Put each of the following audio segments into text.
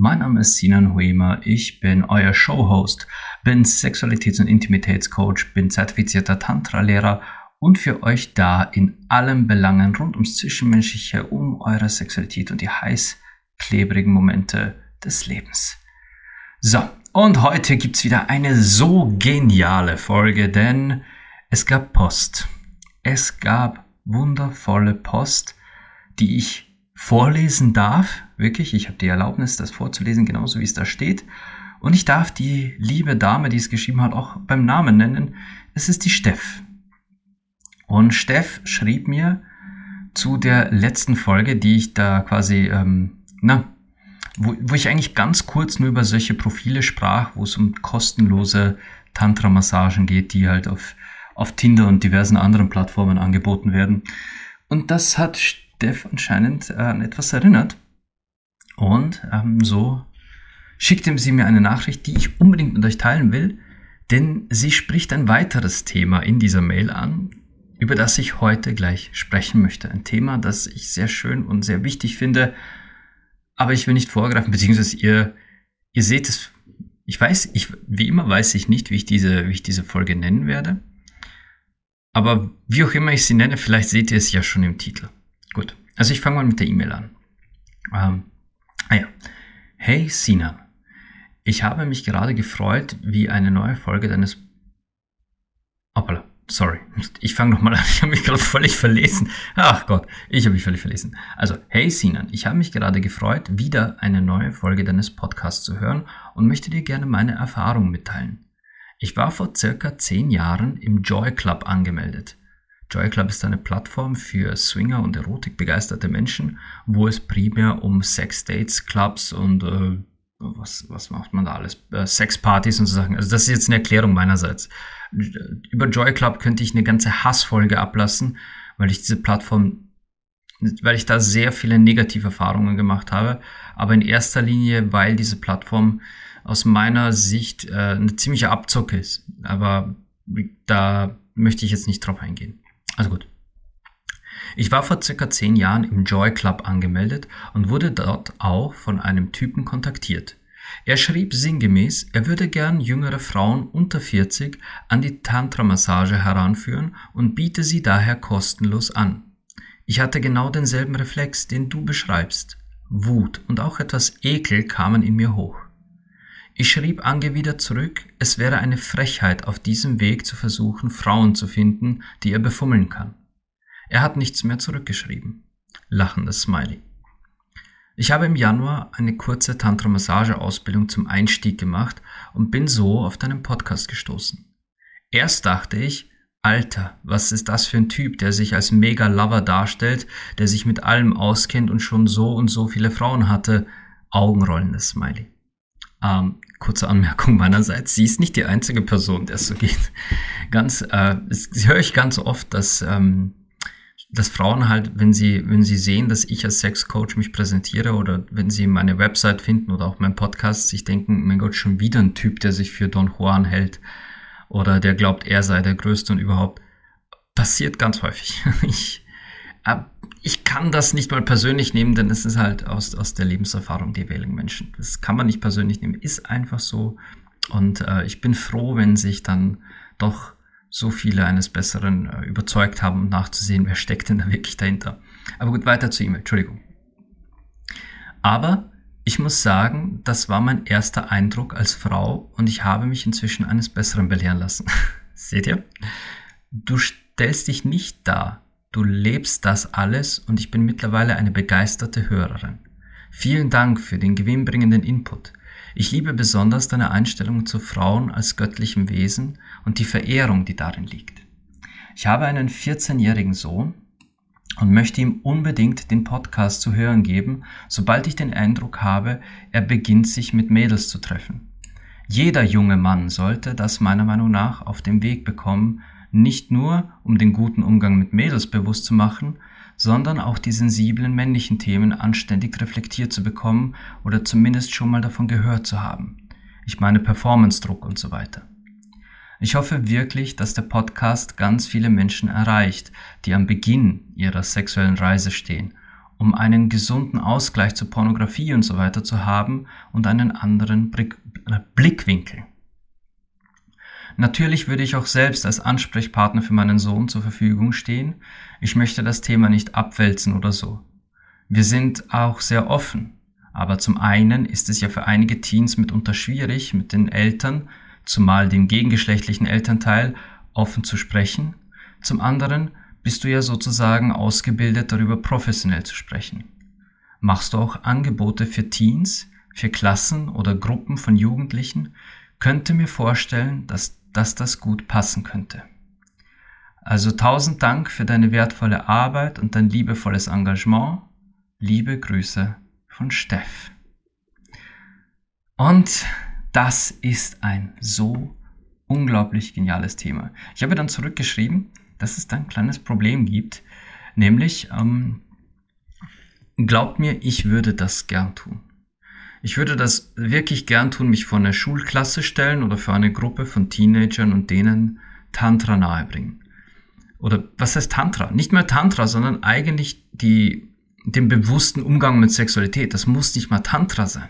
Mein Name ist Sinan Huema, ich bin euer Showhost, bin Sexualitäts- und Intimitätscoach, bin zertifizierter Tantra-Lehrer und für euch da in allen Belangen rund ums Zwischenmenschliche, um eure Sexualität und die heiß klebrigen Momente des Lebens. So, und heute gibt's wieder eine so geniale Folge, denn es gab Post. Es gab wundervolle Post, die ich vorlesen darf. Wirklich, ich habe die Erlaubnis, das vorzulesen, genauso wie es da steht. Und ich darf die liebe Dame, die es geschrieben hat, auch beim Namen nennen. Es ist die Steff. Und Steff schrieb mir zu der letzten Folge, die ich da quasi, ähm, na, wo, wo ich eigentlich ganz kurz nur über solche Profile sprach, wo es um kostenlose Tantra-Massagen geht, die halt auf auf Tinder und diversen anderen Plattformen angeboten werden. Und das hat Steff anscheinend an etwas erinnert. Und ähm, so schickte sie mir eine Nachricht, die ich unbedingt mit euch teilen will, denn sie spricht ein weiteres Thema in dieser Mail an, über das ich heute gleich sprechen möchte. Ein Thema, das ich sehr schön und sehr wichtig finde, aber ich will nicht vorgreifen, beziehungsweise ihr, ihr seht es, ich weiß, ich, wie immer weiß ich nicht, wie ich diese, wie ich diese Folge nennen werde. Aber wie auch immer ich sie nenne, vielleicht seht ihr es ja schon im Titel. Gut, also ich fange mal mit der E-Mail an. Ähm, ah ja. Hey Sinan, ich habe mich gerade gefreut, wie eine neue Folge deines... Hoppala, sorry. Ich fange nochmal an, ich habe mich gerade völlig verlesen. Ach Gott, ich habe mich völlig verlesen. Also, hey Sinan, ich habe mich gerade gefreut, wieder eine neue Folge deines Podcasts zu hören und möchte dir gerne meine Erfahrung mitteilen. Ich war vor circa zehn Jahren im Joy Club angemeldet. Joy Club ist eine Plattform für Swinger und Erotikbegeisterte Menschen, wo es primär um Sexdates, Clubs und äh, was, was macht man da alles? Äh, Sexpartys und so Sachen. Also das ist jetzt eine Erklärung meinerseits. Über Joy Club könnte ich eine ganze Hassfolge ablassen, weil ich diese Plattform, weil ich da sehr viele negative Erfahrungen gemacht habe. Aber in erster Linie, weil diese Plattform aus meiner Sicht äh, eine ziemliche Abzocke ist. Aber da möchte ich jetzt nicht drauf eingehen. Also gut. Ich war vor circa zehn Jahren im Joy Club angemeldet und wurde dort auch von einem Typen kontaktiert. Er schrieb sinngemäß, er würde gern jüngere Frauen unter 40 an die Tantra-Massage heranführen und biete sie daher kostenlos an. Ich hatte genau denselben Reflex, den du beschreibst. Wut und auch etwas Ekel kamen in mir hoch. Ich schrieb angewidert zurück, es wäre eine Frechheit, auf diesem Weg zu versuchen, Frauen zu finden, die er befummeln kann. Er hat nichts mehr zurückgeschrieben. Lachendes Smiley. Ich habe im Januar eine kurze Tantra-Massage-Ausbildung zum Einstieg gemacht und bin so auf deinen Podcast gestoßen. Erst dachte ich, Alter, was ist das für ein Typ, der sich als Mega-Lover darstellt, der sich mit allem auskennt und schon so und so viele Frauen hatte? Augenrollendes Smiley. Ähm, kurze Anmerkung meinerseits, sie ist nicht die einzige Person, der es so geht. Ganz, äh, höre ich ganz oft, dass, ähm, dass Frauen halt, wenn sie, wenn sie sehen, dass ich als Sexcoach mich präsentiere oder wenn sie meine Website finden oder auch meinen Podcast, sich denken, mein Gott, schon wieder ein Typ, der sich für Don Juan hält oder der glaubt, er sei der Größte und überhaupt. Passiert ganz häufig. Ich, äh, ich kann das nicht mal persönlich nehmen, denn es ist halt aus, aus der Lebenserfahrung die wählen Menschen. Das kann man nicht persönlich nehmen, ist einfach so. Und äh, ich bin froh, wenn sich dann doch so viele eines Besseren äh, überzeugt haben, um nachzusehen, wer steckt denn da wirklich dahinter. Aber gut, weiter zu ihm, Entschuldigung. Aber ich muss sagen, das war mein erster Eindruck als Frau und ich habe mich inzwischen eines Besseren belehren lassen. Seht ihr? Du stellst dich nicht dar Du lebst das alles und ich bin mittlerweile eine begeisterte Hörerin. Vielen Dank für den gewinnbringenden Input. Ich liebe besonders deine Einstellung zu Frauen als göttlichem Wesen und die Verehrung, die darin liegt. Ich habe einen 14-jährigen Sohn und möchte ihm unbedingt den Podcast zu hören geben, sobald ich den Eindruck habe, er beginnt sich mit Mädels zu treffen. Jeder junge Mann sollte das meiner Meinung nach auf den Weg bekommen, nicht nur um den guten Umgang mit Mädels bewusst zu machen, sondern auch die sensiblen männlichen Themen anständig reflektiert zu bekommen oder zumindest schon mal davon gehört zu haben. Ich meine Performance-Druck und so weiter. Ich hoffe wirklich, dass der Podcast ganz viele Menschen erreicht, die am Beginn ihrer sexuellen Reise stehen, um einen gesunden Ausgleich zur Pornografie und so weiter zu haben und einen anderen Blickwinkel. Natürlich würde ich auch selbst als Ansprechpartner für meinen Sohn zur Verfügung stehen. Ich möchte das Thema nicht abwälzen oder so. Wir sind auch sehr offen. Aber zum einen ist es ja für einige Teens mitunter schwierig, mit den Eltern, zumal dem gegengeschlechtlichen Elternteil, offen zu sprechen. Zum anderen bist du ja sozusagen ausgebildet, darüber professionell zu sprechen. Machst du auch Angebote für Teens, für Klassen oder Gruppen von Jugendlichen? Könnte mir vorstellen, dass dass das gut passen könnte. Also tausend Dank für deine wertvolle Arbeit und dein liebevolles Engagement. Liebe Grüße von Steff. Und das ist ein so unglaublich geniales Thema. Ich habe dann zurückgeschrieben, dass es da ein kleines Problem gibt, nämlich ähm, glaubt mir, ich würde das gern tun. Ich würde das wirklich gern tun, mich vor eine Schulklasse stellen oder für eine Gruppe von Teenagern und denen Tantra nahebringen. Oder was heißt Tantra? Nicht mehr Tantra, sondern eigentlich die, den bewussten Umgang mit Sexualität. Das muss nicht mal Tantra sein.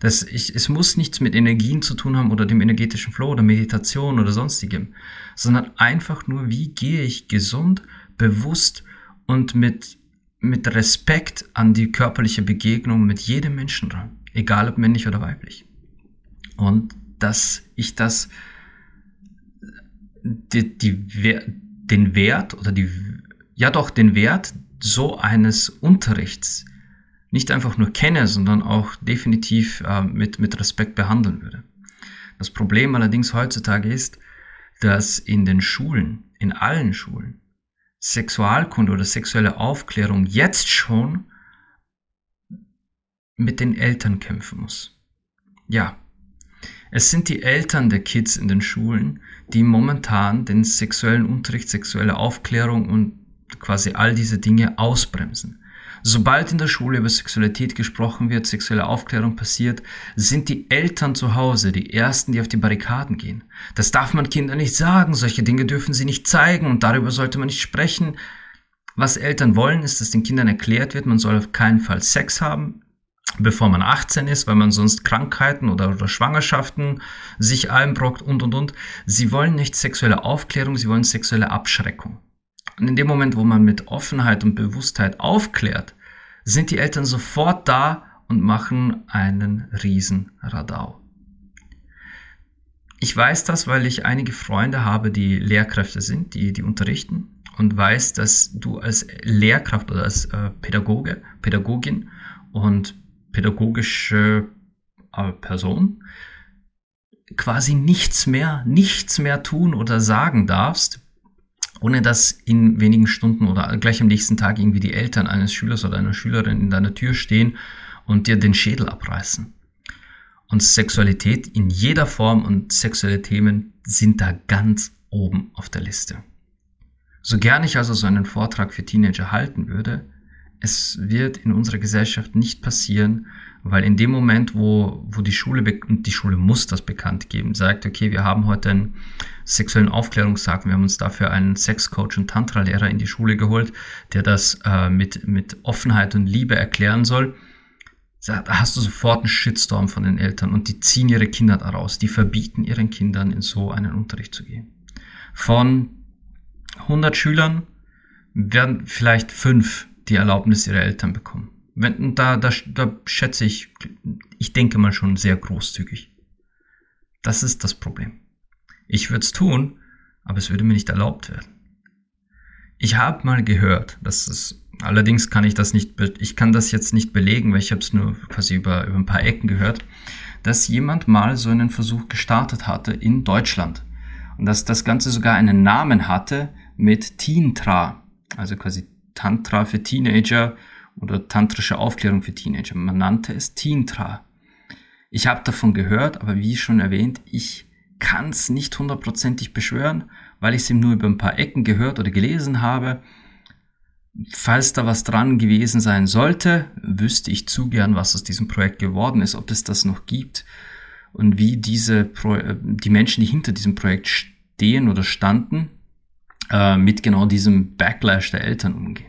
Das, ich, es muss nichts mit Energien zu tun haben oder dem energetischen Flow oder Meditation oder sonstigem, sondern einfach nur, wie gehe ich gesund, bewusst und mit, mit Respekt an die körperliche Begegnung mit jedem Menschen ran egal ob männlich oder weiblich. Und dass ich das, die, die, den Wert oder die, ja doch, den Wert so eines Unterrichts nicht einfach nur kenne, sondern auch definitiv äh, mit, mit Respekt behandeln würde. Das Problem allerdings heutzutage ist, dass in den Schulen, in allen Schulen, Sexualkunde oder sexuelle Aufklärung jetzt schon mit den Eltern kämpfen muss. Ja, es sind die Eltern der Kids in den Schulen, die momentan den sexuellen Unterricht, sexuelle Aufklärung und quasi all diese Dinge ausbremsen. Sobald in der Schule über Sexualität gesprochen wird, sexuelle Aufklärung passiert, sind die Eltern zu Hause die Ersten, die auf die Barrikaden gehen. Das darf man Kindern nicht sagen, solche Dinge dürfen sie nicht zeigen und darüber sollte man nicht sprechen. Was Eltern wollen, ist, dass den Kindern erklärt wird, man soll auf keinen Fall Sex haben, bevor man 18 ist, weil man sonst Krankheiten oder, oder Schwangerschaften sich einbrockt und und und. Sie wollen nicht sexuelle Aufklärung, sie wollen sexuelle Abschreckung. Und in dem Moment, wo man mit Offenheit und Bewusstheit aufklärt, sind die Eltern sofort da und machen einen riesen Radau. Ich weiß das, weil ich einige Freunde habe, die Lehrkräfte sind, die, die unterrichten und weiß, dass du als Lehrkraft oder als äh, Pädagoge, Pädagogin und pädagogische äh, Person quasi nichts mehr, nichts mehr tun oder sagen darfst, ohne dass in wenigen Stunden oder gleich am nächsten Tag irgendwie die Eltern eines Schülers oder einer Schülerin in deiner Tür stehen und dir den Schädel abreißen. Und Sexualität in jeder Form und sexuelle Themen sind da ganz oben auf der Liste. So gern ich also so einen Vortrag für Teenager halten würde, es wird in unserer Gesellschaft nicht passieren, weil in dem Moment, wo, wo die Schule, und die Schule muss das bekannt geben, sagt, okay, wir haben heute einen sexuellen Aufklärungstag, wir haben uns dafür einen Sexcoach und Tantra-Lehrer in die Schule geholt, der das äh, mit, mit Offenheit und Liebe erklären soll, da hast du sofort einen Shitstorm von den Eltern und die ziehen ihre Kinder daraus, die verbieten ihren Kindern in so einen Unterricht zu gehen. Von 100 Schülern werden vielleicht fünf die Erlaubnis ihrer Eltern bekommen. Wenn, da, da, da schätze ich, ich denke mal schon sehr großzügig. Das ist das Problem. Ich würde es tun, aber es würde mir nicht erlaubt werden. Ich habe mal gehört, dass es, allerdings kann ich das nicht, ich kann das jetzt nicht belegen, weil ich habe es nur quasi über, über ein paar Ecken gehört, dass jemand mal so einen Versuch gestartet hatte in Deutschland. Und dass das Ganze sogar einen Namen hatte mit Teentra, also quasi Tantra für Teenager oder tantrische Aufklärung für Teenager. Man nannte es Teentra. Ich habe davon gehört, aber wie schon erwähnt, ich kann es nicht hundertprozentig beschwören, weil ich es ihm nur über ein paar Ecken gehört oder gelesen habe. Falls da was dran gewesen sein sollte, wüsste ich zu gern, was aus diesem Projekt geworden ist, ob es das noch gibt und wie diese Pro äh, die Menschen, die hinter diesem Projekt stehen oder standen, äh, mit genau diesem Backlash der Eltern umgehen.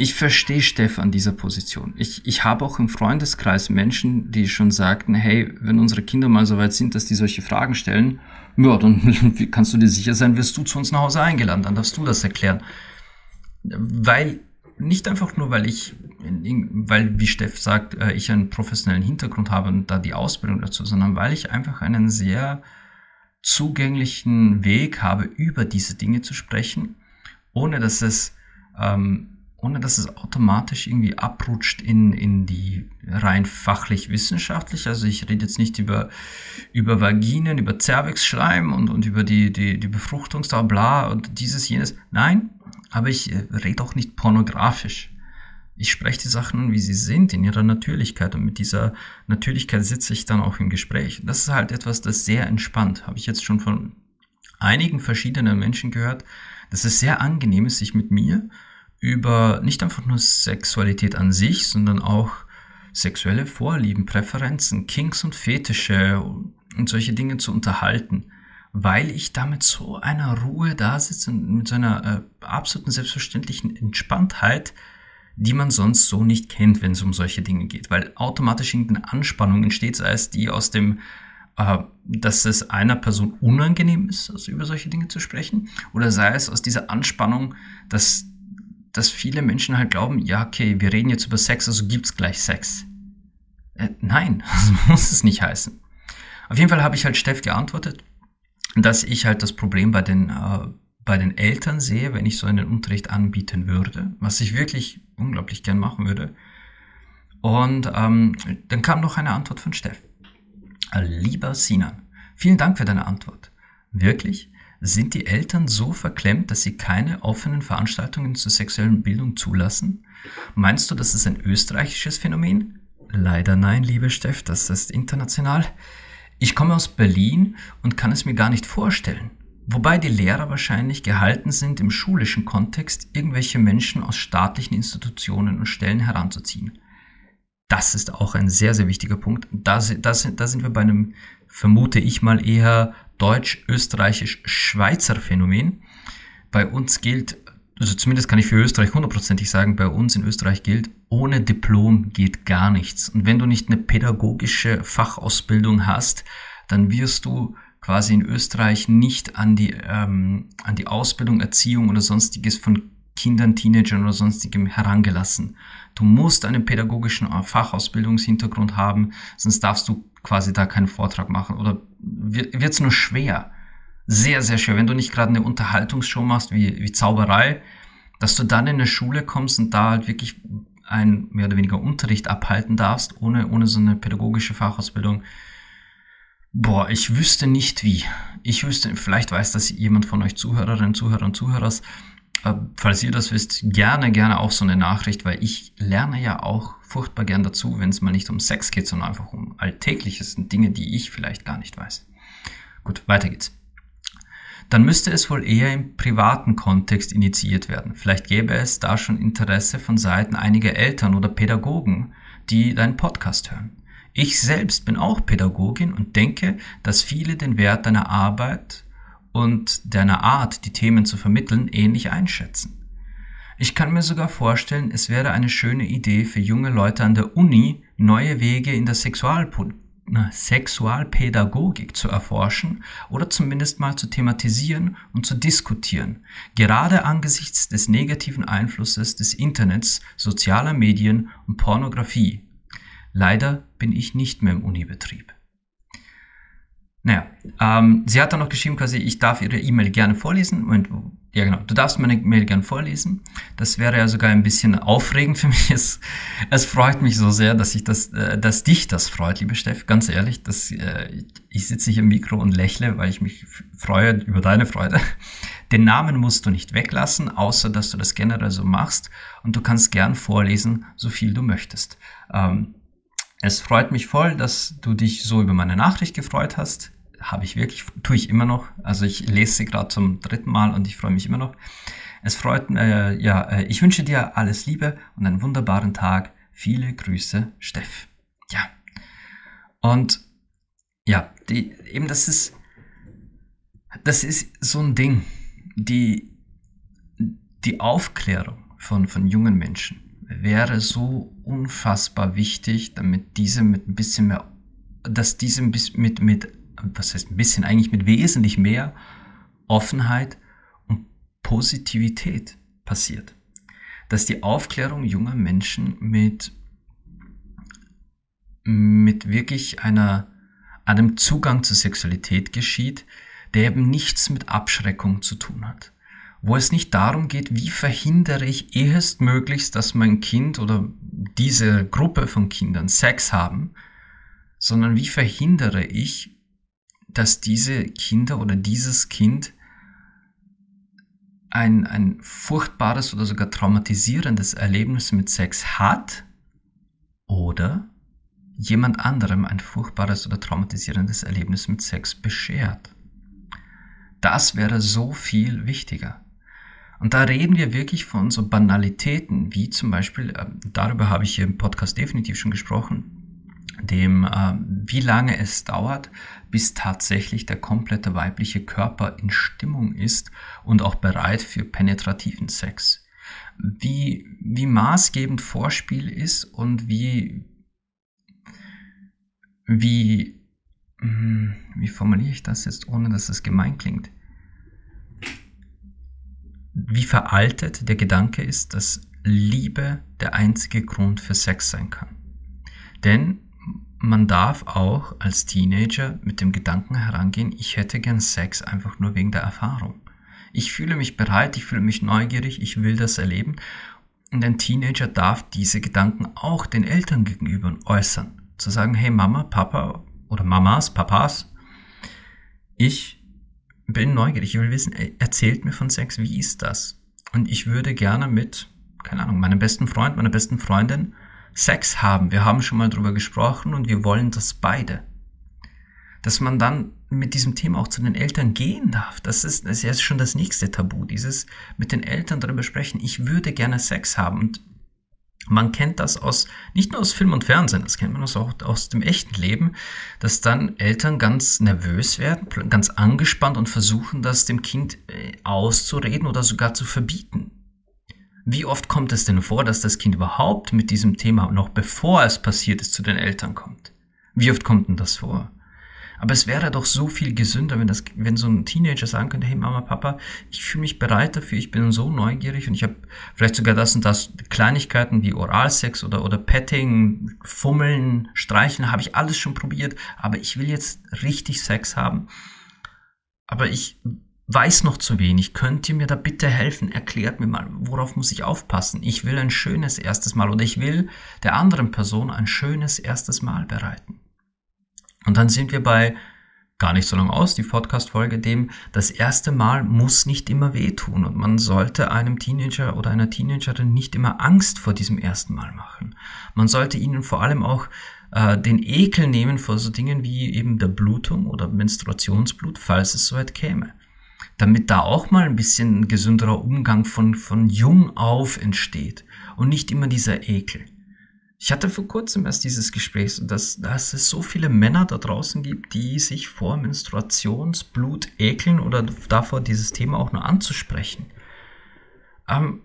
Ich verstehe Steff an dieser Position. Ich, ich habe auch im Freundeskreis Menschen, die schon sagten, hey, wenn unsere Kinder mal so weit sind, dass die solche Fragen stellen, ja, dann kannst du dir sicher sein, wirst du zu uns nach Hause eingeladen, dann darfst du das erklären. Weil, nicht einfach nur, weil ich, weil, wie Steff sagt, äh, ich einen professionellen Hintergrund habe und da die Ausbildung dazu, sondern weil ich einfach einen sehr zugänglichen Weg habe, über diese Dinge zu sprechen, ohne dass es ähm, ohne dass es automatisch irgendwie abrutscht in, in die rein fachlich wissenschaftlich. Also ich rede jetzt nicht über, über Vaginen, über Zervixschleim und, und über die, die, die Befruchtungsdauer, und dieses, jenes. Nein, aber ich äh, rede auch nicht pornografisch. Ich spreche die Sachen, wie sie sind, in ihrer Natürlichkeit. Und mit dieser Natürlichkeit sitze ich dann auch im Gespräch. Das ist halt etwas, das sehr entspannt. Habe ich jetzt schon von einigen verschiedenen Menschen gehört, dass es sehr angenehm ist, sich mit mir über nicht einfach nur Sexualität an sich, sondern auch sexuelle Vorlieben, Präferenzen, Kinks und Fetische und solche Dinge zu unterhalten, weil ich damit so einer Ruhe da sitze und mit so einer äh, absoluten selbstverständlichen Entspanntheit, die man sonst so nicht kennt, wenn es um solche Dinge geht, weil automatisch irgendeine Anspannung entsteht, sei es die aus dem, äh, dass es einer Person unangenehm ist, also über solche Dinge zu sprechen, oder sei es aus dieser Anspannung, dass dass viele Menschen halt glauben, ja, okay, wir reden jetzt über Sex, also gibt's gleich Sex. Äh, nein, das muss es nicht heißen. Auf jeden Fall habe ich halt Steff geantwortet, dass ich halt das Problem bei den, äh, bei den Eltern sehe, wenn ich so einen Unterricht anbieten würde, was ich wirklich unglaublich gern machen würde. Und ähm, dann kam noch eine Antwort von Steff. Lieber Sinan, vielen Dank für deine Antwort. Wirklich? Sind die Eltern so verklemmt, dass sie keine offenen Veranstaltungen zur sexuellen Bildung zulassen? Meinst du, das ist ein österreichisches Phänomen? Leider nein, liebe Steff, das ist international. Ich komme aus Berlin und kann es mir gar nicht vorstellen. Wobei die Lehrer wahrscheinlich gehalten sind, im schulischen Kontext irgendwelche Menschen aus staatlichen Institutionen und Stellen heranzuziehen. Das ist auch ein sehr, sehr wichtiger Punkt. Da, da, da sind wir bei einem, vermute ich mal, eher deutsch-österreichisch-schweizer Phänomen. Bei uns gilt, also zumindest kann ich für Österreich hundertprozentig sagen, bei uns in Österreich gilt, ohne Diplom geht gar nichts. Und wenn du nicht eine pädagogische Fachausbildung hast, dann wirst du quasi in Österreich nicht an die, ähm, an die Ausbildung, Erziehung oder sonstiges von Kindern, Teenagern oder sonstigem herangelassen. Du musst einen pädagogischen Fachausbildungshintergrund haben, sonst darfst du quasi da keinen Vortrag machen oder wird es nur schwer. Sehr, sehr schwer. Wenn du nicht gerade eine Unterhaltungsshow machst wie, wie Zauberei, dass du dann in eine Schule kommst und da halt wirklich ein mehr oder weniger Unterricht abhalten darfst, ohne, ohne so eine pädagogische Fachausbildung. Boah, ich wüsste nicht wie. Ich wüsste, vielleicht weiß das jemand von euch Zuhörerinnen, Zuhörer und Zuhörers, falls ihr das wisst, gerne, gerne auch so eine Nachricht, weil ich lerne ja auch furchtbar gern dazu, wenn es mal nicht um Sex geht, sondern einfach um Alltägliches und Dinge, die ich vielleicht gar nicht weiß. Gut, weiter geht's. Dann müsste es wohl eher im privaten Kontext initiiert werden. Vielleicht gäbe es da schon Interesse von Seiten einiger Eltern oder Pädagogen, die deinen Podcast hören. Ich selbst bin auch Pädagogin und denke, dass viele den Wert deiner Arbeit und deiner Art, die Themen zu vermitteln, ähnlich einschätzen. Ich kann mir sogar vorstellen, es wäre eine schöne Idee für junge Leute an der Uni, neue Wege in der Sexualpo Sexualpädagogik zu erforschen oder zumindest mal zu thematisieren und zu diskutieren, gerade angesichts des negativen Einflusses des Internets, sozialer Medien und Pornografie. Leider bin ich nicht mehr im Unibetrieb. Naja, ähm, sie hat dann noch geschrieben, quasi, ich darf ihre E-Mail gerne vorlesen. Moment, ja genau, du darfst meine E-Mail gerne vorlesen. Das wäre ja sogar ein bisschen aufregend für mich. Es, es freut mich so sehr, dass ich das, äh, dass dich das freut, liebe Steff. Ganz ehrlich, dass, äh, ich sitze hier im Mikro und lächle, weil ich mich freue über deine Freude. Den Namen musst du nicht weglassen, außer dass du das generell so machst. Und du kannst gern vorlesen, so viel du möchtest. Ähm, Es freut mich voll, dass du dich so über meine Nachricht gefreut hast. Habe ich wirklich, tue ich immer noch. Also ich lese sie gerade zum dritten Mal und ich freue mich immer noch. Es freut, äh, ja, äh, ich wünsche dir alles Liebe und einen wunderbaren Tag. Viele Grüße, Steff. Ja. Und ja, die, eben das ist, das ist so ein Ding. Die, die Aufklärung von, von jungen Menschen wäre so unfassbar wichtig, damit diese mit ein bisschen mehr, dass diese mit, mit, was heißt ein bisschen, eigentlich mit wesentlich mehr Offenheit und Positivität passiert. Dass die Aufklärung junger Menschen mit, mit wirklich einer, einem Zugang zur Sexualität geschieht, der eben nichts mit Abschreckung zu tun hat wo es nicht darum geht, wie verhindere ich ehestmöglichst, dass mein Kind oder diese Gruppe von Kindern Sex haben, sondern wie verhindere ich, dass diese Kinder oder dieses Kind ein, ein furchtbares oder sogar traumatisierendes Erlebnis mit Sex hat oder jemand anderem ein furchtbares oder traumatisierendes Erlebnis mit Sex beschert. Das wäre so viel wichtiger. Und da reden wir wirklich von so Banalitäten, wie zum Beispiel, äh, darüber habe ich hier im Podcast definitiv schon gesprochen, dem, äh, wie lange es dauert, bis tatsächlich der komplette weibliche Körper in Stimmung ist und auch bereit für penetrativen Sex. Wie, wie maßgebend Vorspiel ist und wie, wie, hm, wie formuliere ich das jetzt, ohne dass es gemein klingt? Wie veraltet der Gedanke ist, dass Liebe der einzige Grund für Sex sein kann. Denn man darf auch als Teenager mit dem Gedanken herangehen, ich hätte gern Sex einfach nur wegen der Erfahrung. Ich fühle mich bereit, ich fühle mich neugierig, ich will das erleben. Und ein Teenager darf diese Gedanken auch den Eltern gegenüber äußern. Zu sagen, hey Mama, Papa oder Mamas, Papas, ich bin neugierig, ich will wissen, erzählt mir von Sex, wie ist das? Und ich würde gerne mit, keine Ahnung, meinem besten Freund, meiner besten Freundin Sex haben. Wir haben schon mal drüber gesprochen und wir wollen das beide. Dass man dann mit diesem Thema auch zu den Eltern gehen darf. Das ist, das ist schon das nächste Tabu. Dieses mit den Eltern darüber sprechen. Ich würde gerne Sex haben. Und man kennt das aus, nicht nur aus Film und Fernsehen, das kennt man auch aus dem echten Leben, dass dann Eltern ganz nervös werden, ganz angespannt und versuchen, das dem Kind äh, auszureden oder sogar zu verbieten. Wie oft kommt es denn vor, dass das Kind überhaupt mit diesem Thema noch bevor es passiert ist zu den Eltern kommt? Wie oft kommt denn das vor? Aber es wäre doch so viel gesünder, wenn, das, wenn so ein Teenager sagen könnte, hey Mama, Papa, ich fühle mich bereit dafür, ich bin so neugierig und ich habe vielleicht sogar das und das Kleinigkeiten wie Oralsex oder, oder Petting, Fummeln, Streicheln, habe ich alles schon probiert, aber ich will jetzt richtig Sex haben. Aber ich weiß noch zu wenig. Könnt ihr mir da bitte helfen? Erklärt mir mal, worauf muss ich aufpassen? Ich will ein schönes erstes Mal oder ich will der anderen Person ein schönes erstes Mal bereiten. Und dann sind wir bei gar nicht so lange aus, die Podcast-Folge, dem das erste Mal muss nicht immer wehtun und man sollte einem Teenager oder einer Teenagerin nicht immer Angst vor diesem ersten Mal machen. Man sollte ihnen vor allem auch äh, den Ekel nehmen vor so Dingen wie eben der Blutung oder Menstruationsblut, falls es soweit käme. Damit da auch mal ein bisschen gesünderer Umgang von, von jung auf entsteht und nicht immer dieser Ekel. Ich hatte vor kurzem erst dieses Gespräch, dass, dass es so viele Männer da draußen gibt, die sich vor Menstruationsblut ekeln oder davor, dieses Thema auch nur anzusprechen. Ähm,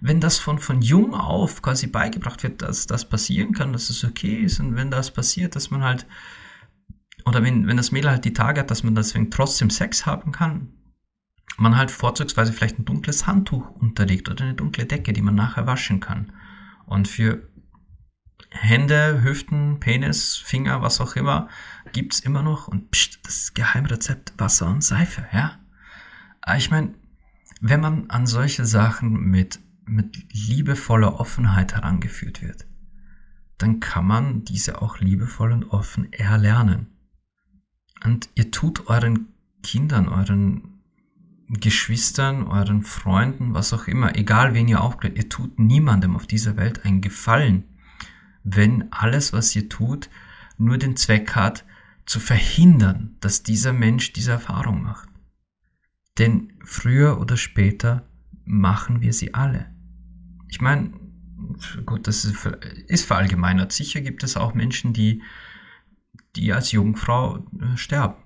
wenn das von, von jung auf quasi beigebracht wird, dass das passieren kann, dass es okay ist und wenn das passiert, dass man halt, oder wenn, wenn das Mädel halt die Tage hat, dass man deswegen trotzdem Sex haben kann, man halt vorzugsweise vielleicht ein dunkles Handtuch unterlegt oder eine dunkle Decke, die man nachher waschen kann. Und für Hände, Hüften, Penis, Finger, was auch immer, gibt's immer noch. Und pst, das Geheimrezept Wasser und Seife, ja. Aber ich meine, wenn man an solche Sachen mit, mit liebevoller Offenheit herangeführt wird, dann kann man diese auch liebevoll und offen erlernen. Und ihr tut euren Kindern, euren Geschwistern, euren Freunden, was auch immer, egal wen ihr aufklärt, ihr tut niemandem auf dieser Welt einen Gefallen, wenn alles, was ihr tut, nur den Zweck hat, zu verhindern, dass dieser Mensch diese Erfahrung macht. Denn früher oder später machen wir sie alle. Ich meine, gut, das ist, verallgemeinert. Sicher gibt es auch Menschen, die, die als Jungfrau äh, sterben.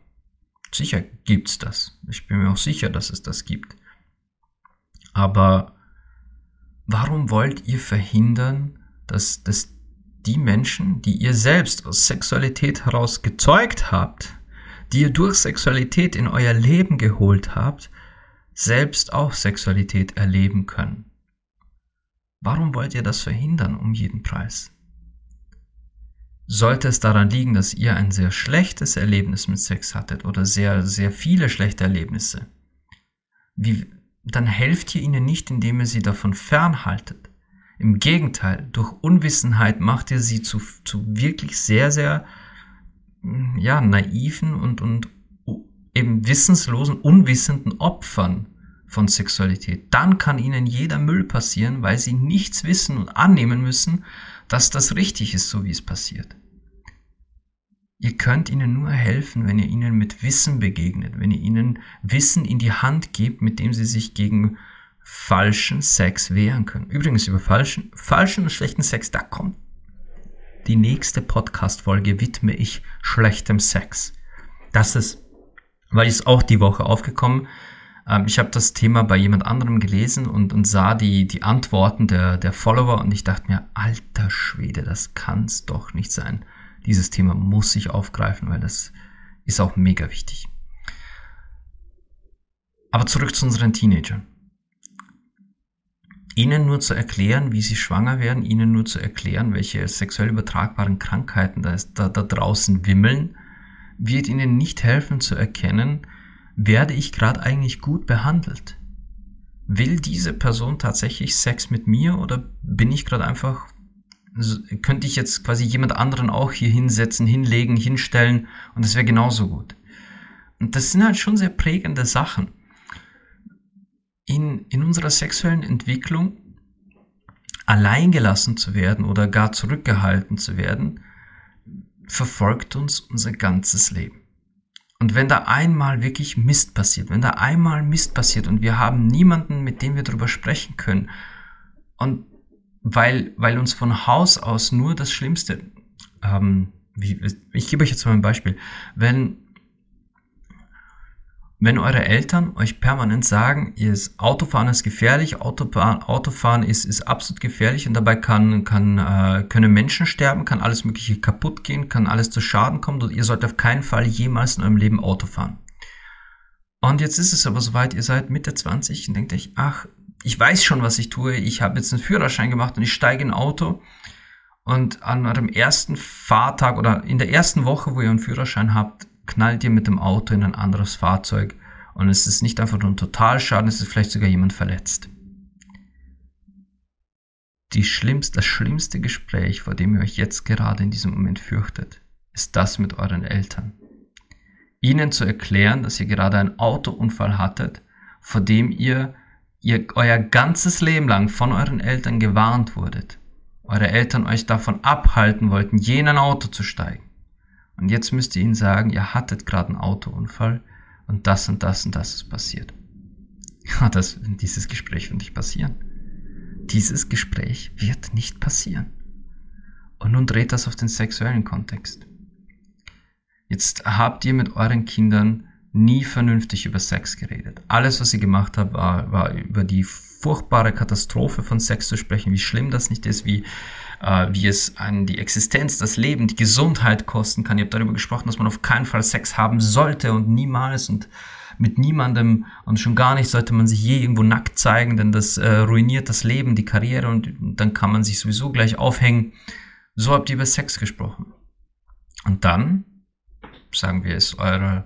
Sicher gibt's das. Ich bin mir auch sicher, dass es das gibt. Aber warum wollt ihr verhindern, dass, dass die Menschen, die ihr selbst aus Sexualität heraus gezeugt habt, die ihr durch Sexualität in euer Leben geholt habt, selbst auch Sexualität erleben können? Warum wollt ihr das verhindern um jeden Preis? Sollte es daran liegen, dass ihr ein sehr schlechtes Erlebnis mit Sex hattet oder sehr, sehr viele schlechte Erlebnisse, wie, dann helft ihr ihnen nicht, indem ihr sie davon fernhaltet. Im Gegenteil, durch Unwissenheit macht ihr sie zu, zu wirklich sehr, sehr ja, naiven und, und eben wissenslosen, unwissenden Opfern von Sexualität. Dann kann ihnen jeder Müll passieren, weil sie nichts wissen und annehmen müssen, dass das richtig ist, so wie es passiert. Ihr könnt ihnen nur helfen, wenn ihr ihnen mit Wissen begegnet, wenn ihr ihnen Wissen in die Hand gebt, mit dem sie sich gegen falschen Sex wehren können. Übrigens über falschen, falschen und schlechten Sex, da kommt die nächste Podcast-Folge widme ich schlechtem Sex. Das ist, weil ich es auch die Woche aufgekommen. Ähm, ich habe das Thema bei jemand anderem gelesen und, und sah die, die Antworten der, der Follower und ich dachte mir, alter Schwede, das kann's doch nicht sein dieses Thema muss ich aufgreifen, weil das ist auch mega wichtig. Aber zurück zu unseren Teenagern. Ihnen nur zu erklären, wie sie schwanger werden, ihnen nur zu erklären, welche sexuell übertragbaren Krankheiten da, da, da draußen wimmeln, wird ihnen nicht helfen zu erkennen, werde ich gerade eigentlich gut behandelt? Will diese Person tatsächlich Sex mit mir oder bin ich gerade einfach könnte ich jetzt quasi jemand anderen auch hier hinsetzen, hinlegen, hinstellen und das wäre genauso gut. Und das sind halt schon sehr prägende Sachen. In, in unserer sexuellen Entwicklung alleingelassen zu werden oder gar zurückgehalten zu werden, verfolgt uns unser ganzes Leben. Und wenn da einmal wirklich Mist passiert, wenn da einmal Mist passiert und wir haben niemanden, mit dem wir darüber sprechen können, und weil, weil uns von Haus aus nur das Schlimmste, ähm, wie, ich gebe euch jetzt mal ein Beispiel, wenn, wenn eure Eltern euch permanent sagen, ihr ist, Autofahren ist gefährlich, Autofahren, Autofahren ist, ist absolut gefährlich und dabei kann, kann, äh, können Menschen sterben, kann alles Mögliche kaputt gehen, kann alles zu Schaden kommen und ihr sollt auf keinen Fall jemals in eurem Leben Auto fahren. Und jetzt ist es aber soweit, ihr seid Mitte 20 und denkt euch, ach, ich weiß schon, was ich tue. Ich habe jetzt einen Führerschein gemacht und ich steige in ein Auto. Und an eurem ersten Fahrtag oder in der ersten Woche, wo ihr einen Führerschein habt, knallt ihr mit dem Auto in ein anderes Fahrzeug. Und es ist nicht einfach nur ein Totalschaden, es ist vielleicht sogar jemand verletzt. Die schlimmste, das schlimmste Gespräch, vor dem ihr euch jetzt gerade in diesem Moment fürchtet, ist das mit euren Eltern. Ihnen zu erklären, dass ihr gerade einen Autounfall hattet, vor dem ihr ihr euer ganzes Leben lang von euren Eltern gewarnt wurdet, eure Eltern euch davon abhalten wollten, je in ein Auto zu steigen. Und jetzt müsst ihr ihnen sagen, ihr hattet gerade einen Autounfall und das und das und das ist passiert. Ja, das, dieses Gespräch wird nicht passieren. Dieses Gespräch wird nicht passieren. Und nun dreht das auf den sexuellen Kontext. Jetzt habt ihr mit euren Kindern nie vernünftig über Sex geredet. Alles, was sie gemacht hat, war, war über die furchtbare Katastrophe von Sex zu sprechen, wie schlimm das nicht ist, wie, äh, wie es an die Existenz, das Leben, die Gesundheit kosten kann. Ihr habt darüber gesprochen, dass man auf keinen Fall Sex haben sollte und niemals und mit niemandem und schon gar nicht sollte man sich je irgendwo nackt zeigen, denn das äh, ruiniert das Leben, die Karriere und dann kann man sich sowieso gleich aufhängen. So habt ihr über Sex gesprochen. Und dann, sagen wir es, eure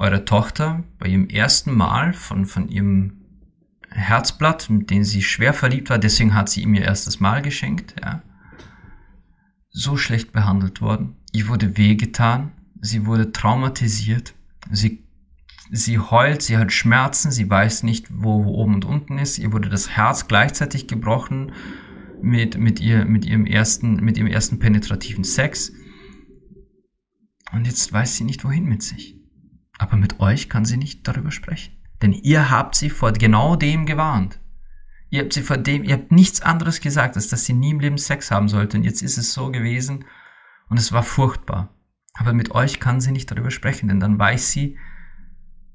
eure Tochter bei ihrem ersten Mal von, von ihrem Herzblatt, mit dem sie schwer verliebt war, deswegen hat sie ihm ihr erstes Mal geschenkt, ja, so schlecht behandelt worden. Ihr wurde wehgetan, sie wurde traumatisiert, sie, sie heult, sie hat Schmerzen, sie weiß nicht, wo, wo oben und unten ist, ihr wurde das Herz gleichzeitig gebrochen, mit, mit, ihr, mit, ihrem ersten, mit ihrem ersten penetrativen Sex. Und jetzt weiß sie nicht, wohin mit sich. Aber mit euch kann sie nicht darüber sprechen. Denn ihr habt sie vor genau dem gewarnt. Ihr habt sie vor dem, ihr habt nichts anderes gesagt, als dass sie nie im Leben Sex haben sollte. Und jetzt ist es so gewesen und es war furchtbar. Aber mit euch kann sie nicht darüber sprechen, denn dann weiß sie,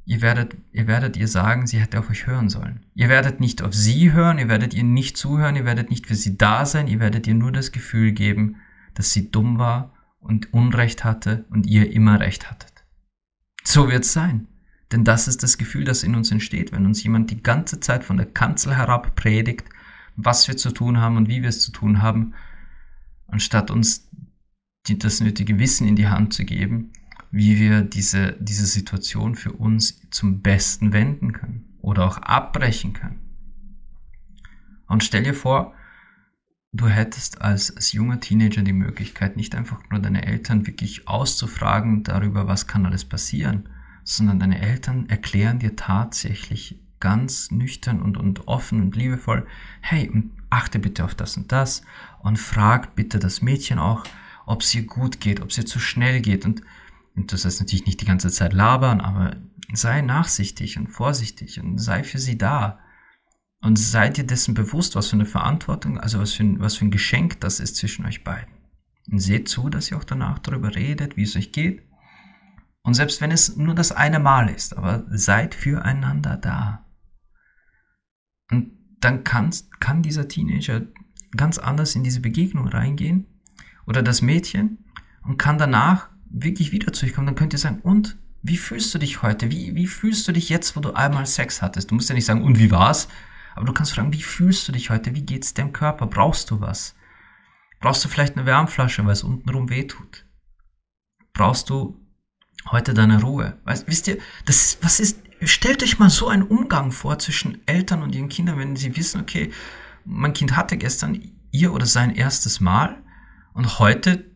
ihr werdet, ihr werdet ihr sagen, sie hätte auf euch hören sollen. Ihr werdet nicht auf sie hören, ihr werdet ihr nicht zuhören, ihr werdet nicht für sie da sein, ihr werdet ihr nur das Gefühl geben, dass sie dumm war und Unrecht hatte und ihr immer Recht hattet. So wird's sein. Denn das ist das Gefühl, das in uns entsteht, wenn uns jemand die ganze Zeit von der Kanzel herab predigt, was wir zu tun haben und wie wir es zu tun haben, anstatt uns die, das nötige Wissen in die Hand zu geben, wie wir diese, diese Situation für uns zum Besten wenden können oder auch abbrechen können. Und stell dir vor, du hättest als, als junger Teenager die Möglichkeit, nicht einfach nur deine Eltern wirklich auszufragen darüber, was kann alles passieren, sondern deine Eltern erklären dir tatsächlich ganz nüchtern und, und offen und liebevoll, hey, achte bitte auf das und das und frag bitte das Mädchen auch, ob es ihr gut geht, ob es ihr zu schnell geht und, und das heißt natürlich nicht die ganze Zeit labern, aber sei nachsichtig und vorsichtig und sei für sie da. Und sei dir dessen bewusst, was für eine Verantwortung, also was für ein, was für ein Geschenk das ist zwischen euch beiden. Und seht zu, dass ihr auch danach darüber redet, wie es euch geht und selbst wenn es nur das eine Mal ist, aber seid füreinander da. Und dann kann, kann dieser Teenager ganz anders in diese Begegnung reingehen oder das Mädchen und kann danach wirklich wieder zu euch kommen. Dann könnt ihr sagen, und wie fühlst du dich heute? Wie, wie fühlst du dich jetzt, wo du einmal Sex hattest? Du musst ja nicht sagen, und wie war's? Aber du kannst fragen, wie fühlst du dich heute? Wie geht's deinem Körper? Brauchst du was? Brauchst du vielleicht eine Wärmflasche, weil es untenrum wehtut? Brauchst du heute deine Ruhe. Weißt, wisst ihr, das ist, was ist, stellt euch mal so einen Umgang vor zwischen Eltern und ihren Kindern, wenn sie wissen, okay, mein Kind hatte gestern ihr oder sein erstes Mal und heute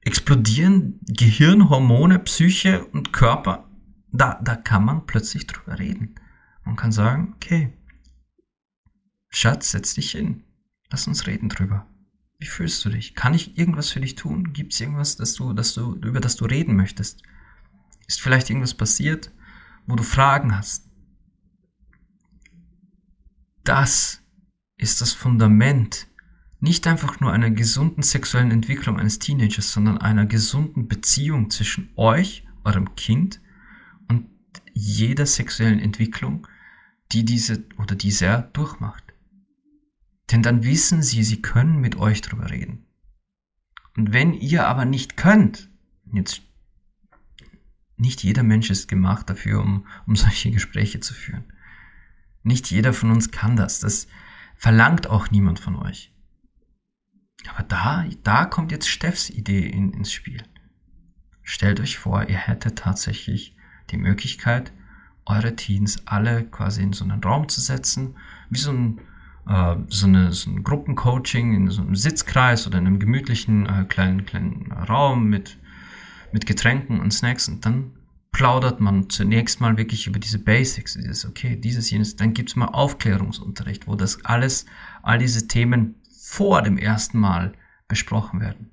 explodieren Gehirn, Hormone, Psyche und Körper. Da, da kann man plötzlich drüber reden. Man kann sagen, okay, Schatz, setz dich hin. Lass uns reden drüber. Wie fühlst du dich? Kann ich irgendwas für dich tun? Gibt es irgendwas, das du, das du, über das du reden möchtest? Ist vielleicht irgendwas passiert, wo du Fragen hast? Das ist das Fundament nicht einfach nur einer gesunden sexuellen Entwicklung eines Teenagers, sondern einer gesunden Beziehung zwischen euch, eurem Kind und jeder sexuellen Entwicklung, die diese oder dieser durchmacht. Denn dann wissen sie, sie können mit euch drüber reden. Und wenn ihr aber nicht könnt, jetzt nicht jeder Mensch ist gemacht dafür, um, um solche Gespräche zu führen. Nicht jeder von uns kann das. Das verlangt auch niemand von euch. Aber da, da kommt jetzt Steffs Idee in, ins Spiel. Stellt euch vor, ihr hättet tatsächlich die Möglichkeit, eure Teens alle quasi in so einen Raum zu setzen, wie so ein, äh, so, eine, so ein Gruppencoaching in so einem Sitzkreis oder in einem gemütlichen äh, kleinen, kleinen Raum mit mit Getränken und Snacks und dann plaudert man zunächst mal wirklich über diese Basics, dieses, okay, dieses, jenes, dann gibt's mal Aufklärungsunterricht, wo das alles, all diese Themen vor dem ersten Mal besprochen werden.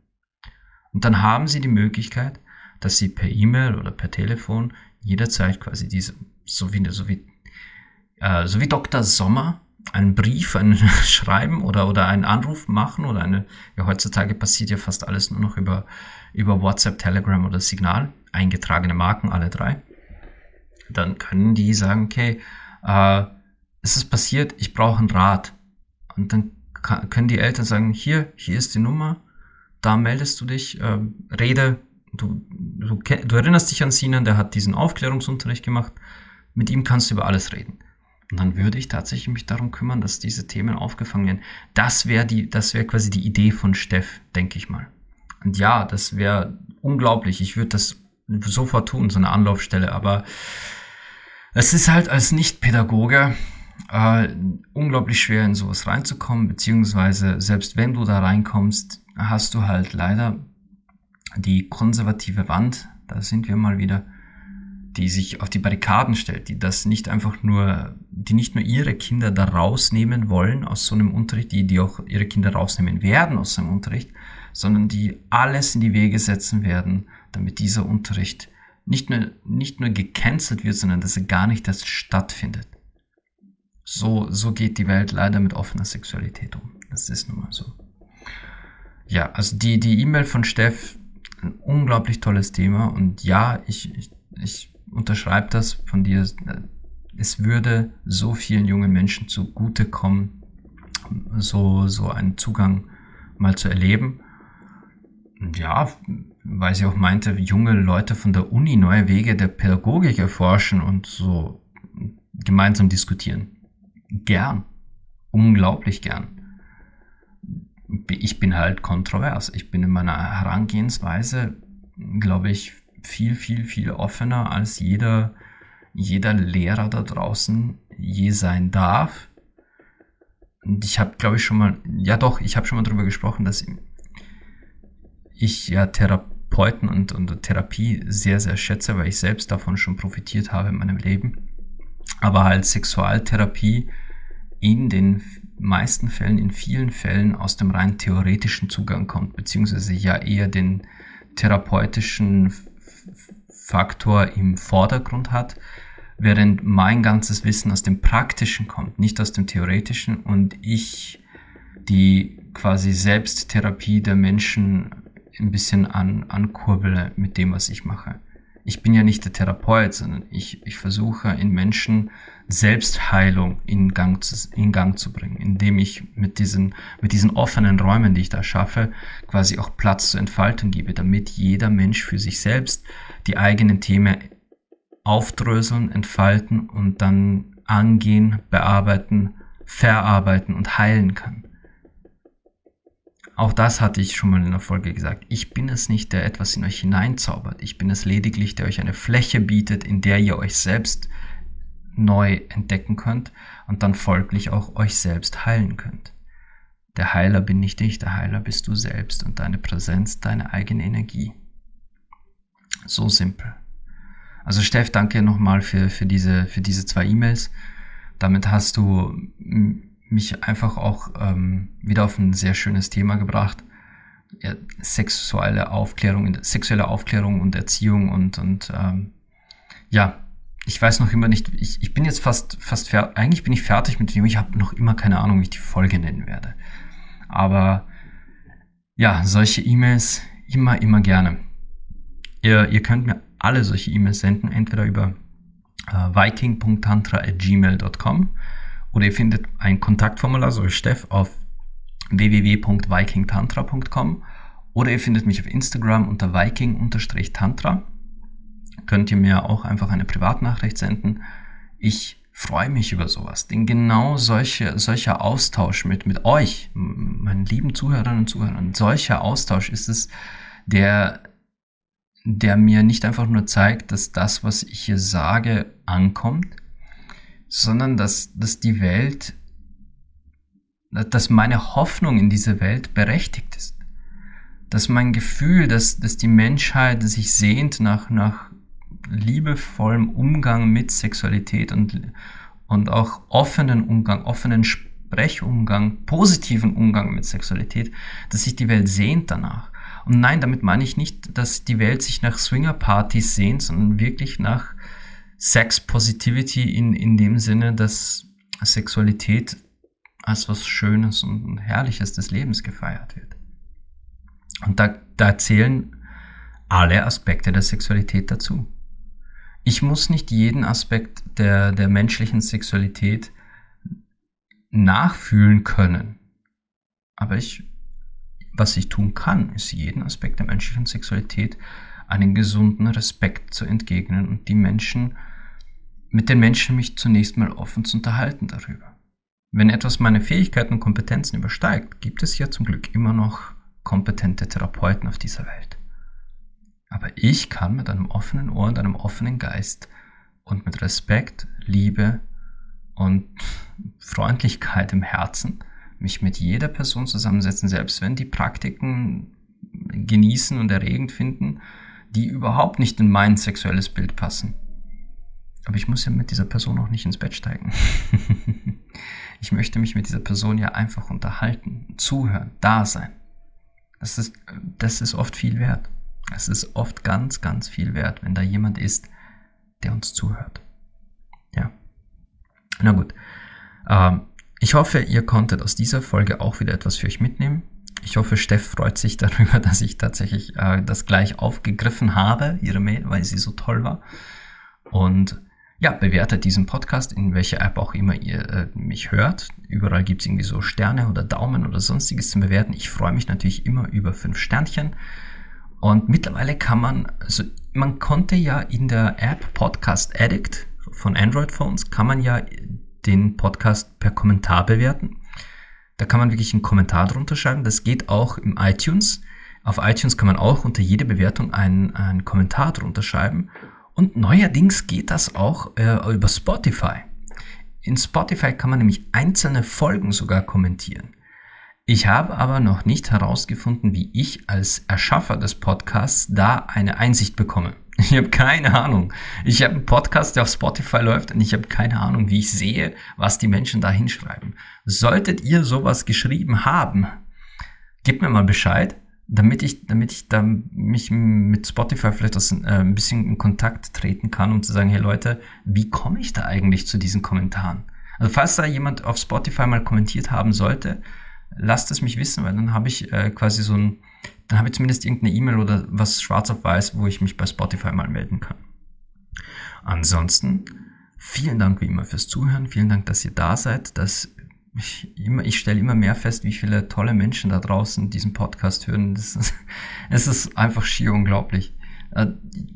Und dann haben Sie die Möglichkeit, dass Sie per E-Mail oder per Telefon jederzeit quasi diese, so wie, so wie, äh, so wie Dr. Sommer einen Brief, ein Schreiben oder, oder einen Anruf machen oder eine, ja, heutzutage passiert ja fast alles nur noch über, über WhatsApp, Telegram oder Signal, eingetragene Marken, alle drei. Dann können die sagen, okay, äh, es ist passiert, ich brauche einen Rat. Und dann kann, können die Eltern sagen, hier, hier ist die Nummer, da meldest du dich, äh, rede, du, du, du erinnerst dich an Sinan, der hat diesen Aufklärungsunterricht gemacht, mit ihm kannst du über alles reden. Und dann würde ich tatsächlich mich darum kümmern, dass diese Themen aufgefangen werden. Das wäre die, das wäre quasi die Idee von Steff, denke ich mal. Und ja, das wäre unglaublich. Ich würde das sofort tun, so eine Anlaufstelle. Aber es ist halt als Nicht-Pädagoge äh, unglaublich schwer, in sowas reinzukommen. Beziehungsweise selbst wenn du da reinkommst, hast du halt leider die konservative Wand. Da sind wir mal wieder die sich auf die Barrikaden stellt, die das nicht einfach nur, die nicht nur ihre Kinder da rausnehmen wollen aus so einem Unterricht, die, die auch ihre Kinder rausnehmen werden aus so einem Unterricht, sondern die alles in die Wege setzen werden, damit dieser Unterricht nicht nur, nicht nur gecancelt wird, sondern dass er gar nicht erst stattfindet. So, so geht die Welt leider mit offener Sexualität um. Das ist nun mal so. Ja, also die, die E-Mail von Steff, ein unglaublich tolles Thema und ja, ich, ich, ich unterschreibe das von dir. Es würde so vielen jungen Menschen zugutekommen, so, so einen Zugang mal zu erleben. Ja, weil sie auch meinte, junge Leute von der Uni neue Wege der Pädagogik erforschen und so gemeinsam diskutieren. Gern. Unglaublich gern. Ich bin halt kontrovers. Ich bin in meiner Herangehensweise, glaube ich, viel, viel, viel offener als jeder, jeder Lehrer da draußen je sein darf. Und ich habe, glaube ich, schon mal, ja doch, ich habe schon mal darüber gesprochen, dass ich ja Therapeuten und, und Therapie sehr, sehr schätze, weil ich selbst davon schon profitiert habe in meinem Leben. Aber halt Sexualtherapie in den meisten Fällen, in vielen Fällen aus dem rein theoretischen Zugang kommt, beziehungsweise ja eher den therapeutischen Faktor im Vordergrund hat, während mein ganzes Wissen aus dem Praktischen kommt, nicht aus dem Theoretischen und ich die quasi Selbsttherapie der Menschen ein bisschen an, ankurbele mit dem, was ich mache. Ich bin ja nicht der Therapeut, sondern ich, ich versuche in Menschen Selbstheilung in Gang, zu, in Gang zu bringen, indem ich mit diesen, mit diesen offenen Räumen, die ich da schaffe, quasi auch Platz zur Entfaltung gebe, damit jeder Mensch für sich selbst die eigenen Themen aufdröseln, entfalten und dann angehen, bearbeiten, verarbeiten und heilen kann. Auch das hatte ich schon mal in der Folge gesagt. Ich bin es nicht, der etwas in euch hineinzaubert. Ich bin es lediglich, der euch eine Fläche bietet, in der ihr euch selbst neu entdecken könnt und dann folglich auch euch selbst heilen könnt. Der Heiler bin nicht ich, der Heiler bist du selbst und deine Präsenz, deine eigene Energie. So simpel. Also Steff, danke nochmal für, für, diese, für diese zwei E-Mails. Damit hast du mich einfach auch ähm, wieder auf ein sehr schönes Thema gebracht. Ja, sexuelle Aufklärung, sexuelle Aufklärung und Erziehung und, und ähm, ja, ich weiß noch immer nicht, ich, ich bin jetzt fast, fast fertig, eigentlich bin ich fertig mit dem, ich habe noch immer keine Ahnung, wie ich die Folge nennen werde. Aber ja, solche E-Mails immer, immer gerne. Ihr, ihr könnt mir alle solche E-Mails senden, entweder über äh, viking.tantra.gmail.com oder ihr findet ein Kontaktformular, so wie Steff, auf www.vikingtantra.com oder ihr findet mich auf Instagram unter viking-tantra könnt ihr mir auch einfach eine Privatnachricht senden. Ich freue mich über sowas, denn genau solche, solcher Austausch mit, mit euch, meinen lieben Zuhörerinnen und Zuhörern, solcher Austausch ist es, der, der mir nicht einfach nur zeigt, dass das, was ich hier sage, ankommt, sondern dass, dass die Welt, dass meine Hoffnung in diese Welt berechtigt ist. Dass mein Gefühl, dass, dass die Menschheit sich sehnt nach, nach liebevollem Umgang mit Sexualität und, und auch offenen Umgang, offenen Sprechumgang, positiven Umgang mit Sexualität, dass sich die Welt sehnt danach. Und nein, damit meine ich nicht, dass die Welt sich nach Swinger-Partys sehnt, sondern wirklich nach Sex Positivity in, in dem Sinne, dass Sexualität als was Schönes und Herrliches des Lebens gefeiert wird. Und da, da zählen alle Aspekte der Sexualität dazu. Ich muss nicht jeden Aspekt der, der menschlichen Sexualität nachfühlen können. Aber ich, was ich tun kann, ist jeden Aspekt der menschlichen Sexualität einen gesunden Respekt zu entgegnen und die Menschen, mit den Menschen mich zunächst mal offen zu unterhalten darüber. Wenn etwas meine Fähigkeiten und Kompetenzen übersteigt, gibt es ja zum Glück immer noch kompetente Therapeuten auf dieser Welt. Aber ich kann mit einem offenen Ohr und einem offenen Geist und mit Respekt, Liebe und Freundlichkeit im Herzen mich mit jeder Person zusammensetzen, selbst wenn die Praktiken genießen und erregend finden, die überhaupt nicht in mein sexuelles Bild passen. Aber ich muss ja mit dieser Person auch nicht ins Bett steigen. ich möchte mich mit dieser Person ja einfach unterhalten, zuhören, da sein. Das ist, das ist oft viel wert. Es ist oft ganz, ganz viel wert, wenn da jemand ist, der uns zuhört. Ja. Na gut. Ähm, ich hoffe, ihr konntet aus dieser Folge auch wieder etwas für euch mitnehmen. Ich hoffe, Steff freut sich darüber, dass ich tatsächlich äh, das gleich aufgegriffen habe, ihre Mail, weil sie so toll war. Und ja, bewertet diesen Podcast, in welcher App auch immer ihr äh, mich hört. Überall gibt es irgendwie so Sterne oder Daumen oder sonstiges zu bewerten. Ich freue mich natürlich immer über fünf Sternchen. Und mittlerweile kann man, also man konnte ja in der App Podcast Addict von Android Phones, kann man ja den Podcast per Kommentar bewerten. Da kann man wirklich einen Kommentar drunter schreiben. Das geht auch im iTunes. Auf iTunes kann man auch unter jede Bewertung einen, einen Kommentar drunter schreiben. Und neuerdings geht das auch äh, über Spotify. In Spotify kann man nämlich einzelne Folgen sogar kommentieren. Ich habe aber noch nicht herausgefunden, wie ich als Erschaffer des Podcasts da eine Einsicht bekomme. Ich habe keine Ahnung. Ich habe einen Podcast, der auf Spotify läuft und ich habe keine Ahnung, wie ich sehe, was die Menschen da hinschreiben. Solltet ihr sowas geschrieben haben, gebt mir mal Bescheid damit ich, damit ich da mich mit Spotify vielleicht aus, äh, ein bisschen in Kontakt treten kann, um zu sagen, hey Leute, wie komme ich da eigentlich zu diesen Kommentaren? Also falls da jemand auf Spotify mal kommentiert haben sollte, lasst es mich wissen, weil dann habe ich äh, quasi so ein, dann habe ich zumindest irgendeine E-Mail oder was schwarz auf weiß, wo ich mich bei Spotify mal melden kann. Ansonsten, vielen Dank wie immer fürs Zuhören, vielen Dank, dass ihr da seid, dass ich, immer, ich stelle immer mehr fest, wie viele tolle Menschen da draußen diesen Podcast hören. Das ist, es ist einfach schier unglaublich. Äh,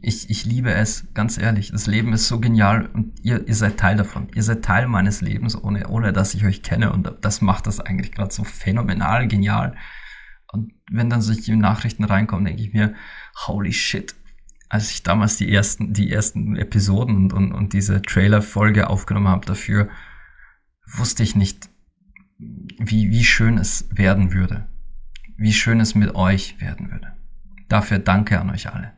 ich, ich liebe es, ganz ehrlich. Das Leben ist so genial und ihr, ihr seid Teil davon. Ihr seid Teil meines Lebens, ohne, ohne dass ich euch kenne. Und das macht das eigentlich gerade so phänomenal genial. Und wenn dann solche Nachrichten reinkommen, denke ich mir, holy shit. Als ich damals die ersten, die ersten Episoden und, und, und diese Trailer-Folge aufgenommen habe dafür, wusste ich nicht, wie, wie schön es werden würde. Wie schön es mit euch werden würde. Dafür danke an euch alle.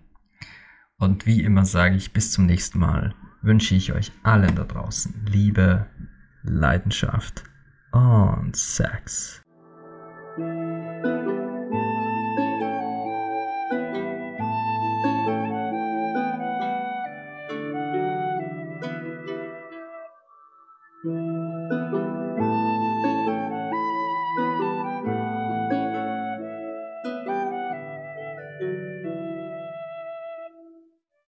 Und wie immer sage ich, bis zum nächsten Mal wünsche ich euch allen da draußen Liebe, Leidenschaft und Sex.